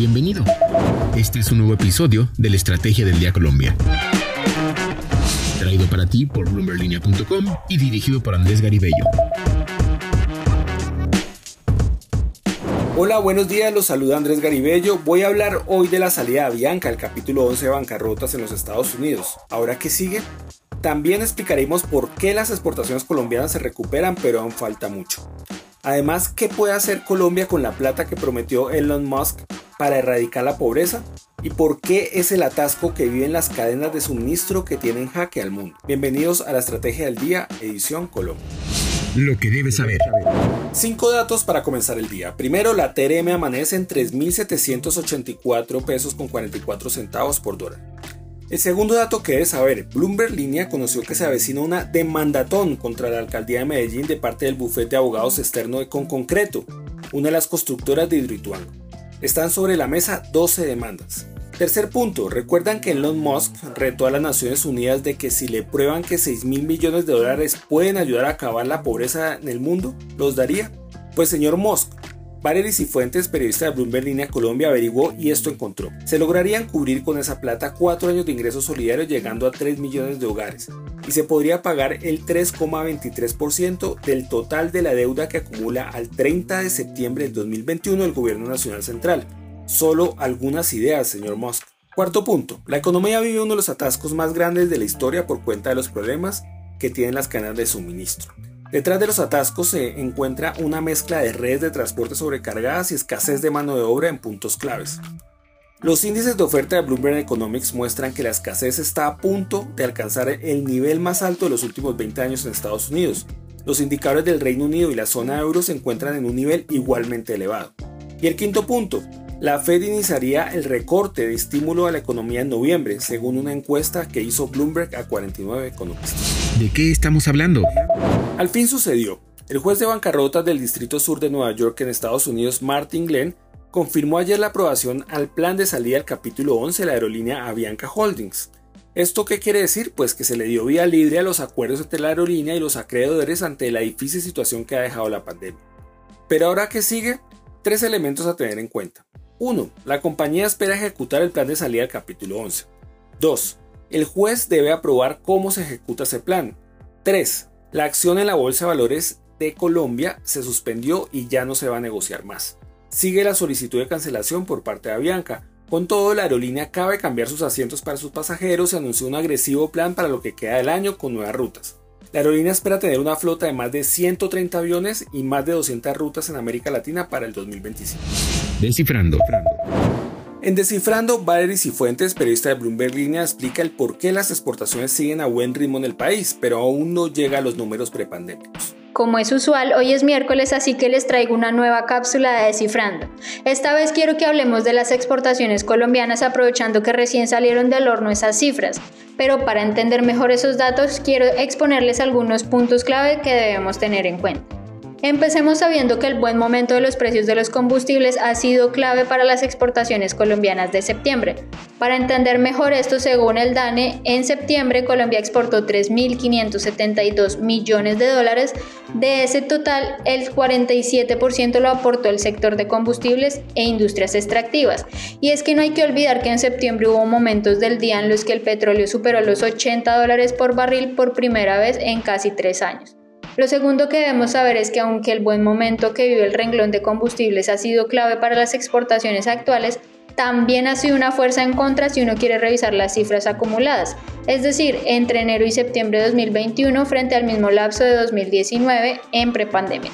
Bienvenido. Este es un nuevo episodio de la Estrategia del Día Colombia. Traído para ti por bloomberlinia.com y dirigido por Andrés Garibello. Hola, buenos días, los saluda Andrés Garibello. Voy a hablar hoy de la salida de Bianca, el capítulo 11 de bancarrotas en los Estados Unidos. ¿Ahora qué sigue? También explicaremos por qué las exportaciones colombianas se recuperan, pero aún falta mucho. Además, ¿qué puede hacer Colombia con la plata que prometió Elon Musk para erradicar la pobreza? ¿Y por qué es el atasco que viven las cadenas de suministro que tienen jaque al mundo? Bienvenidos a la Estrategia del Día, edición Colombia. Lo que debes saber. Cinco datos para comenzar el día. Primero, la TRM amanece en 3.784 pesos con 44 centavos por dólar. El segundo dato que debes saber, Bloomberg Línea conoció que se avecina una demandatón contra la alcaldía de Medellín de parte del bufete de abogados externo de Conconcreto, una de las constructoras de Hidroituango. Están sobre la mesa 12 demandas. Tercer punto, recuerdan que Elon Musk retó a las Naciones Unidas de que si le prueban que 6 mil millones de dólares pueden ayudar a acabar la pobreza en el mundo, los daría. Pues señor Musk, Valery Fuentes, periodista de Bloomberg Línea Colombia, averiguó y esto encontró. Se lograrían cubrir con esa plata cuatro años de ingresos solidarios llegando a 3 millones de hogares y se podría pagar el 3,23% del total de la deuda que acumula al 30 de septiembre del 2021 el Gobierno Nacional Central. Solo algunas ideas, señor Musk. Cuarto punto, la economía vive uno de los atascos más grandes de la historia por cuenta de los problemas que tienen las cadenas de suministro. Detrás de los atascos se encuentra una mezcla de redes de transporte sobrecargadas y escasez de mano de obra en puntos claves. Los índices de oferta de Bloomberg Economics muestran que la escasez está a punto de alcanzar el nivel más alto de los últimos 20 años en Estados Unidos. Los indicadores del Reino Unido y la zona euro se encuentran en un nivel igualmente elevado. Y el quinto punto, la Fed iniciaría el recorte de estímulo a la economía en noviembre, según una encuesta que hizo Bloomberg a 49 economistas. ¿De qué estamos hablando? Al fin sucedió. El juez de bancarrotas del Distrito Sur de Nueva York en Estados Unidos, Martin Glenn, confirmó ayer la aprobación al plan de salida del capítulo 11 de la aerolínea Avianca Holdings. ¿Esto qué quiere decir? Pues que se le dio vía libre a los acuerdos entre la aerolínea y los acreedores ante la difícil situación que ha dejado la pandemia. Pero ahora que sigue, tres elementos a tener en cuenta. 1. La compañía espera ejecutar el plan de salida del capítulo 11. 2. El juez debe aprobar cómo se ejecuta ese plan. 3. La acción en la Bolsa de Valores de Colombia se suspendió y ya no se va a negociar más. Sigue la solicitud de cancelación por parte de Avianca. Con todo, la aerolínea acaba de cambiar sus asientos para sus pasajeros y anunció un agresivo plan para lo que queda del año con nuevas rutas. La aerolínea espera tener una flota de más de 130 aviones y más de 200 rutas en América Latina para el 2025. Descifrando. En Descifrando, Valery Cifuentes, periodista de Bloomberg Línea, explica el por qué las exportaciones siguen a buen ritmo en el país, pero aún no llega a los números prepandémicos. Como es usual, hoy es miércoles, así que les traigo una nueva cápsula de Descifrando. Esta vez quiero que hablemos de las exportaciones colombianas aprovechando que recién salieron del horno esas cifras. Pero para entender mejor esos datos, quiero exponerles algunos puntos clave que debemos tener en cuenta. Empecemos sabiendo que el buen momento de los precios de los combustibles ha sido clave para las exportaciones colombianas de septiembre. Para entender mejor esto, según el DANE, en septiembre Colombia exportó 3.572 millones de dólares. De ese total, el 47% lo aportó el sector de combustibles e industrias extractivas. Y es que no hay que olvidar que en septiembre hubo momentos del día en los que el petróleo superó los 80 dólares por barril por primera vez en casi tres años. Lo segundo que debemos saber es que aunque el buen momento que vive el renglón de combustibles ha sido clave para las exportaciones actuales, también ha sido una fuerza en contra si uno quiere revisar las cifras acumuladas, es decir, entre enero y septiembre de 2021 frente al mismo lapso de 2019 en prepandemia.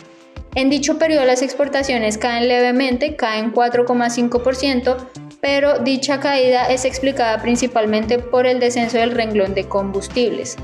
En dicho periodo las exportaciones caen levemente, caen 4,5%, pero dicha caída es explicada principalmente por el descenso del renglón de combustibles.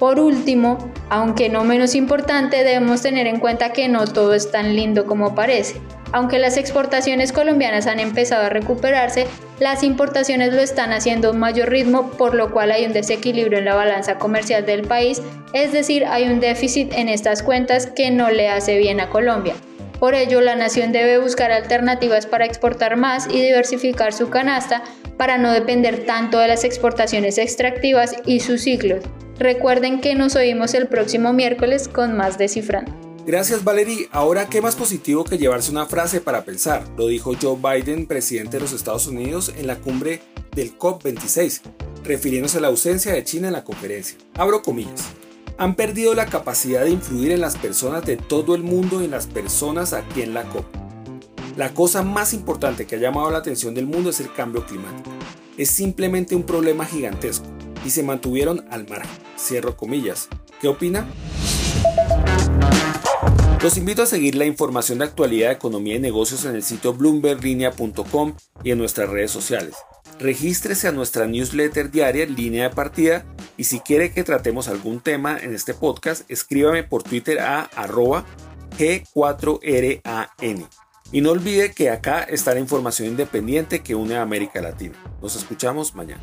Por último, aunque no menos importante, debemos tener en cuenta que no todo es tan lindo como parece. Aunque las exportaciones colombianas han empezado a recuperarse, las importaciones lo están haciendo a un mayor ritmo, por lo cual hay un desequilibrio en la balanza comercial del país, es decir, hay un déficit en estas cuentas que no le hace bien a Colombia. Por ello, la nación debe buscar alternativas para exportar más y diversificar su canasta para no depender tanto de las exportaciones extractivas y sus ciclos. Recuerden que nos oímos el próximo miércoles con más Descifrando. Gracias Valerie. Ahora, ¿qué más positivo que llevarse una frase para pensar? Lo dijo Joe Biden, presidente de los Estados Unidos, en la cumbre del COP26, refiriéndose a la ausencia de China en la conferencia. Abro comillas. Han perdido la capacidad de influir en las personas de todo el mundo y en las personas aquí en la COP. La cosa más importante que ha llamado la atención del mundo es el cambio climático. Es simplemente un problema gigantesco y se mantuvieron al margen. Cierro comillas. ¿Qué opina? Los invito a seguir la información de actualidad economía y negocios en el sitio bloomberglinea.com y en nuestras redes sociales. Regístrese a nuestra newsletter diaria línea de partida y si quiere que tratemos algún tema en este podcast, escríbame por Twitter a arroba G4RAN. Y no olvide que acá está la información independiente que une a América Latina. Nos escuchamos mañana.